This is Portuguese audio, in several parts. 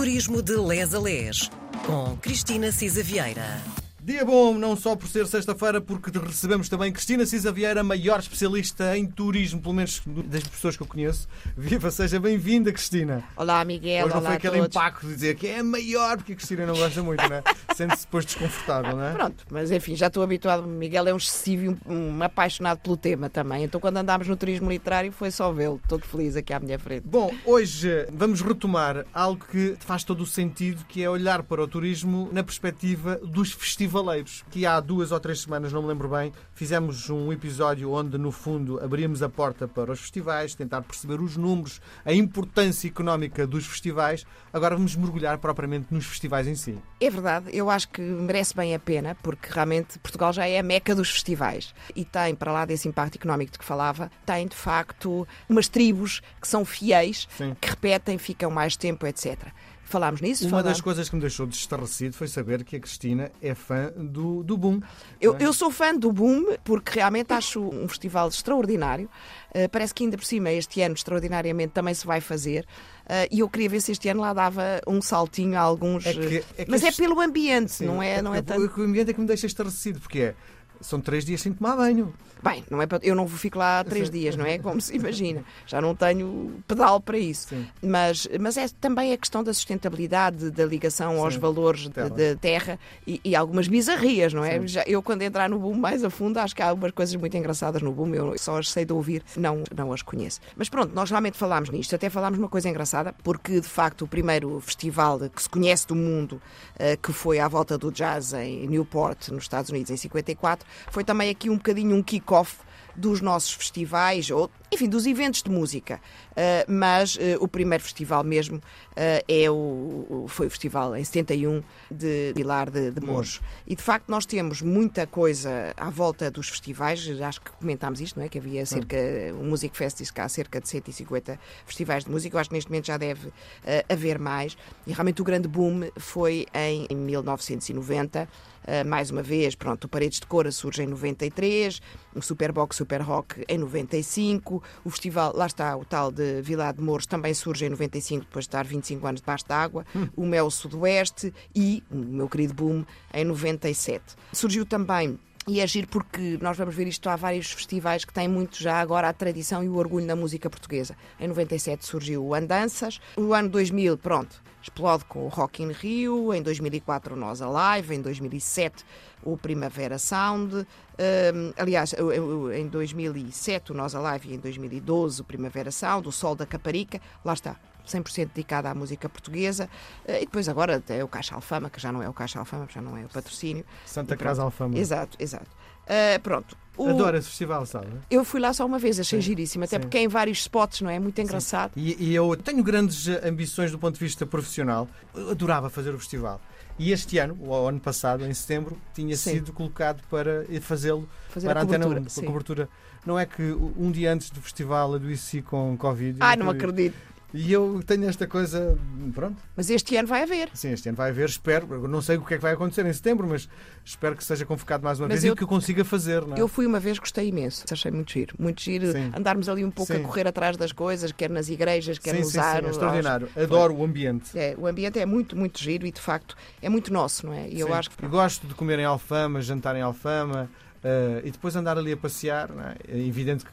Turismo de Les a Les, com Cristina Cisa Vieira. Dia bom, não só por ser sexta-feira, porque recebemos também Cristina Cisa Vieira, maior especialista em turismo, pelo menos das pessoas que eu conheço. Viva, seja bem-vinda, Cristina. Olá, Miguel. Hoje não Olá foi aquele impacto de dizer que é maior, porque a Cristina não gosta muito, né? Sente-se depois desconfortável, não é? Pronto, mas enfim, já estou habituado. Miguel é um excessivo e um, apaixonado pelo tema também. Então, quando andámos no turismo literário, foi só vê-lo, todo feliz aqui à minha frente. Bom, hoje vamos retomar algo que faz todo o sentido, que é olhar para o turismo na perspectiva dos festivaleiros. Que há duas ou três semanas, não me lembro bem, fizemos um episódio onde, no fundo, abríamos a porta para os festivais, tentar perceber os números, a importância económica dos festivais. Agora vamos mergulhar propriamente nos festivais em si. É verdade, eu acho que merece bem a pena, porque realmente Portugal já é a meca dos festivais. E tem, para lá desse impacto económico de que falava, tem de facto umas tribos que são fiéis, Sim. que repetem, ficam mais tempo, etc. Falámos nisso? Uma das falámos. coisas que me deixou destarrecido foi saber que a Cristina é fã do, do Boom. Eu, é? eu sou fã do Boom porque realmente acho um festival extraordinário. Uh, parece que ainda por cima, este ano, extraordinariamente, também se vai fazer. Uh, e eu queria ver se este ano lá dava um saltinho a alguns. É que- é que mas é este- pelo ambiente, Sim, não é, não é o- tanto. O ambiente é que me deixa estarrecido, porque é. São três dias sem tomar banho. Bem, não é para- eu não fico lá três Sim. dias, não é? Como se imagina. Já não tenho pedal para isso. Sim. Mas, mas é também a questão da sustentabilidade, da ligação aos Sim. valores Terra. da terra e, e algumas bizarrias, não é? Já, eu, quando entrar no boom mais a fundo, acho que há algumas coisas muito engraçadas no boom. Eu só as sei de ouvir, não, não as conheço. Mas pronto, nós realmente falámos nisto. Até falámos uma coisa engraçada, porque de facto o primeiro festival que se conhece do mundo, eh, que foi à volta do jazz em Newport, nos Estados Unidos, em 54, foi também aqui um bocadinho um kick-off dos nossos festivais, ou enfim, dos eventos de música. Uh, mas uh, o primeiro festival mesmo uh, é o, foi o festival em 71 de Pilar de, de Mouros. E de facto nós temos muita coisa à volta dos festivais, acho que comentámos isto, não é? Que havia cerca, o Music Fest diz que há cerca de 150 festivais de música, eu acho que neste momento já deve haver mais. E realmente o grande boom foi em, em 1990. Uh, mais uma vez, pronto, o Paredes de Cora surge em 93, o Superbox Super Rock em 95, o festival, lá está, o tal de Vila de Mouros também surge em 95, depois de estar 25 anos debaixo d'água, o Mel Sudoeste e o meu querido Boom em 97. Surgiu também e é giro porque nós vamos ver isto, há vários festivais que têm muito já agora a tradição e o orgulho na música portuguesa. Em 97 surgiu o Andanças, no ano 2000, pronto, explode com o Rock in Rio, em 2004 o Nós Alive, em 2007 o Primavera Sound, hum, aliás, o- o- em 2007 o Nós Alive e em 2012 o Primavera Sound, o Sol da Caparica, lá está. 100% dedicado à música portuguesa Eh, e depois agora até o Caixa Alfama, que já não é o Caixa Alfama, já não é o patrocínio. Santa. Casa Alfama. Exato, exato. Ah, pronto. O- Adoro esse festival, sabe? Eu fui lá só uma vez, achei Sim, giríssimo, até sim. porque é em vários spots, não é? Muito engraçado. E, e eu tenho grandes eh, ambições do ponto de vista profissional. Eu adorava fazer o festival. E este ano, o ano passado, em setembro, tinha Sim. sido colocado para fazê-lo para a Antena cobertura. 1, para sim. a cobertura. Não é que um dia antes do festival adoeci com Covid. Ai, não E- acredito. E eu tenho esta coisa, pronto, Mas este ano vai haver. sim, este ano vai haver, espero, não sei o que é que vai acontecer em setembro, mas espero que seja convocado mais uma Mas vez eu- e que eu consiga fazer, não é? Eu fui uma vez, gostei imenso. Achei muito giro. Muito giro Sim. andarmos ali um pouco Sim. a correr atrás das coisas, quer nas igrejas, quer sim, nos aros. é extraordinário. Adoro o ambiente. É, o ambiente é muito, muito giro e de facto é muito nosso, não é? E eu acho que gosto de comer em Alfama, jantar em Alfama eh, e depois andar ali a passear. não é? É evidente que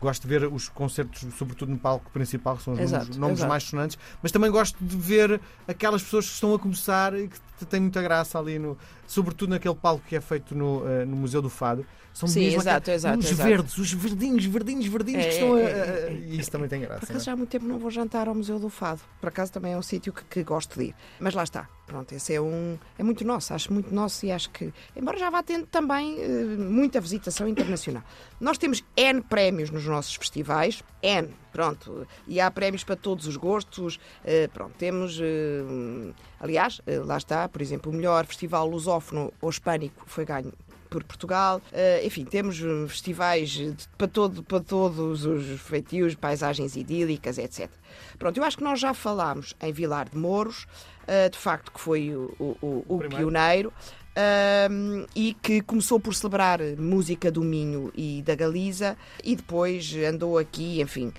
gosto de ver os concertos, sobretudo no palco principal, que são os Exato, nomes, nomes exato. mais sonantes, mas também gosto de ver aquelas pessoas que estão a começar e que têm muita graça ali, no, sobretudo naquele palco que é feito no, eh, no Museu do Fado. São Sim, mesmo exato, exato, os exato. verdes, os verdinhos, verdinhos, verdinhos É, que estão a, é, é, é, E isso também tem Por graça. não acaso é? já há muito tempo não vou jantar ao Museu do Fado. Por acaso também é um sítio que, que gosto de ir. Mas lá está. Pronto, esse é um. É muito nosso, acho muito nosso e acho que. Embora já vá tendo também eh, muita visitação internacional. Nós temos N prémios nos nossos festivais. N, pronto. E há prémios para todos os gostos. eh, pronto, temos. eh, aliás, lá está, por exemplo, o melhor festival lusófono ou hispânico foi ganho por Portugal. Eh, enfim, temos eh, festivais para, todo, para todos os feitios, paisagens idílicas, etc. Pronto, eu acho que nós já falámos em Vilar de Mouros, eh, de facto que foi o, o- o- pioneiro. um, e que começou por celebrar música do Minho e da Galiza e depois andou aqui, enfim,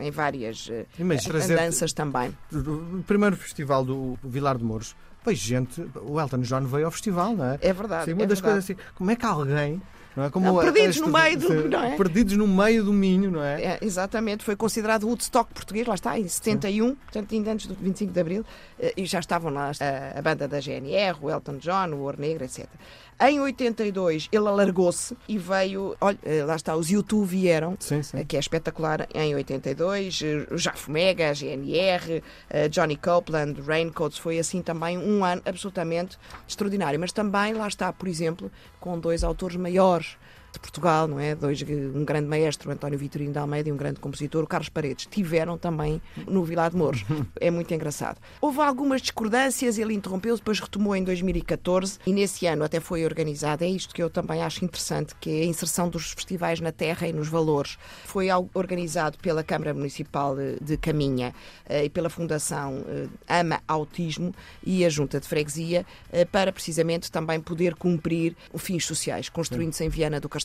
em várias trazer- andanças também. O primeiro festival do Vilar de Mouros, pois gente, o Elton John veio ao festival, não é? É verdade. Sim, uma é das verdade. coisas assim, como é que alguém, não é? Como perdidos no meio do- não é? Perdidos no meio do Minho, não é? É, exatamente, foi considerado o Woodstock português, lá está, em 71, portanto, ainda antes do 25 de Abril, eh, e já estavam lá a, a banda da GNR, o Elton John, o Ouro Negro, etc. Em 82, ele alargou-se e veio, olha, eh, lá está, os YouTube vieram, Sim, sim. eh, que é espetacular, em 82, eh, o Jafo Mega, a GNR, eh, Johnny Copeland, Raincoats, foi assim também um ano absolutamente extraordinário. Mas também, lá está, por exemplo, com dois autores maiores maior de Portugal, não é? Dois, um grande maestro, António Vitorino de Almeida, e um grande compositor, o Carlos Paredes, tiveram também no Vilar de Mouros. É muito engraçado. Houve algumas discordâncias, ele interrompeu-se, depois retomou em 2014 e nesse ano até foi organizado. É isto que eu também acho interessante, que é a inserção dos festivais na terra e nos valores. Foi organizado pela Câmara Municipal de Caminha eh, e pela Fundação eh, Ama Autismo e a Junta de Freguesia eh, para precisamente também poder cumprir os fins sociais, construindo-se em Viana do Castelo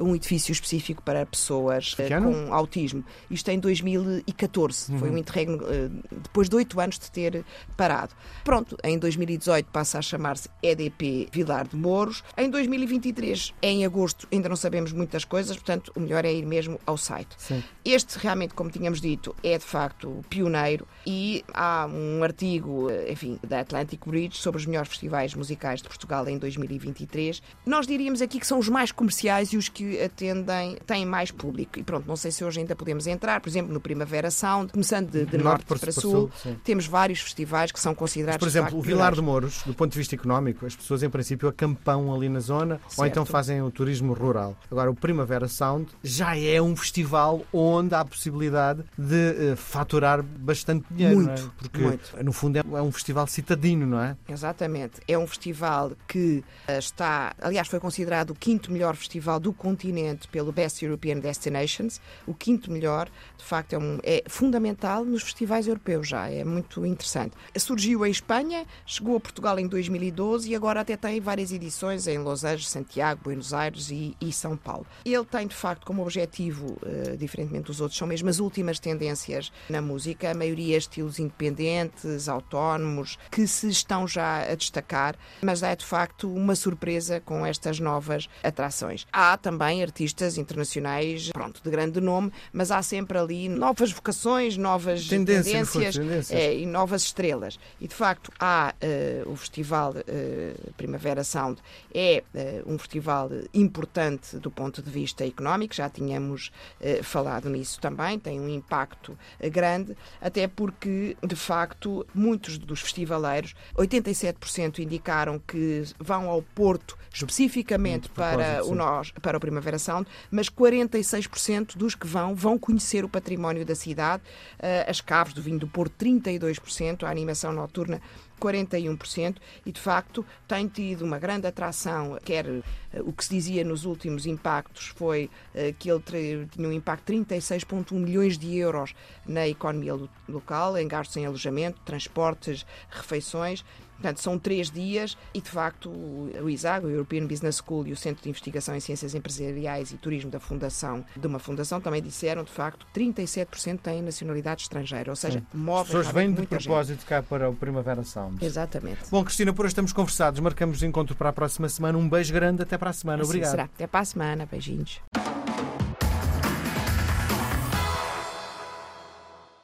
um edifício específico para pessoas eh, com autismo. Isto em 2014, foi um interregno eh, depois de oito anos de ter parado. Pronto, em 2018 passa a chamar-se EDP Vilar de Mouros. Em 2023, em agosto, ainda não sabemos muitas coisas, portanto, o melhor é ir mesmo ao site. Sim. Este realmente, como tínhamos dito, é de facto pioneiro e há um artigo, eh, enfim, da Atlantic Bridge sobre os melhores festivais musicais de Portugal em 2023. Nós diríamos aqui que são os mais comerciais e os que atendem, têm mais público. E pronto, não sei se hoje ainda podemos entrar, por exemplo, no Primavera Sound, começando de, de norte, para, sul, sim. temos vários festivais que são Mas, considerados por de exemplo, o Vilar de. Mouros, do ponto de vista económico, as pessoas em princípio acampam ali na zona ou Certo. então fazem o turismo rural. Agora, o Primavera Sound já é um festival onde há a possibilidade de eh, faturar bastante dinheiro, é? Muito, Porque, muito. no fundo, é é um festival citadino, não é? Exatamente. É um festival que eh, está, aliás, foi considerado o quinto melhor festival do continente pelo Best European Destinations. O quinto melhor, de facto, é, um- é fundamental nos festivais europeus já. É muito interessante. Surgiu em Espanha, chegou a Portugal em 2012 e agora até tem várias edições em Los Angeles, Santiago, Buenos Aires e, e São Paulo. Ele tem, de facto, como objetivo, eh, diferentemente dos outros, são mesmo as últimas tendências na música, a maioria estilos independentes, autónomos, que se estão já a destacar, mas é de facto uma surpresa com estas novas atrações. Há também artistas internacionais, pronto, de grande nome, mas há sempre ali novas vocações, novas Tendência, tendências tendências. é, e novas estrelas. E de facto há eh, o festival eh, Primavera Sound é eh, um festival importante do ponto de vista económico, já tínhamos falado nisso também, tem um impacto grande, até porque de facto muitos dos festivaleiros, 87% indicaram que vão ao Porto especificamente para o sim. Nós para o Primavera Sound, mas 46% dos que vão vão conhecer o património da cidade, eh, as caves do vinho do Porto 32%, a animação noturna 41% e de facto tem tido uma grande atração, quer eh, o que se dizia nos últimos impactos foi eh, que ele tinha um impacto de 36,1 milhões de euros na economia lo- local, em gastos em alojamento, transportes, refeições. Portanto, são três dias e, de facto, o ISAG, o European Business School e o Centro de Investigação em Ciências Empresariais e Turismo da Fundação, de uma fundação, também disseram, de facto, 37% têm nacionalidade estrangeira, ou seja, As movem pessoas realmente vêm de muita gente. propósito cá para o Primavera Sound. Exatamente. Bom, Cristina, por hoje estamos conversados. Marcamos encontro para a próxima semana. Um beijo grande. Até para a semana. Assim Obrigado. será. Até para a semana. Beijinhos.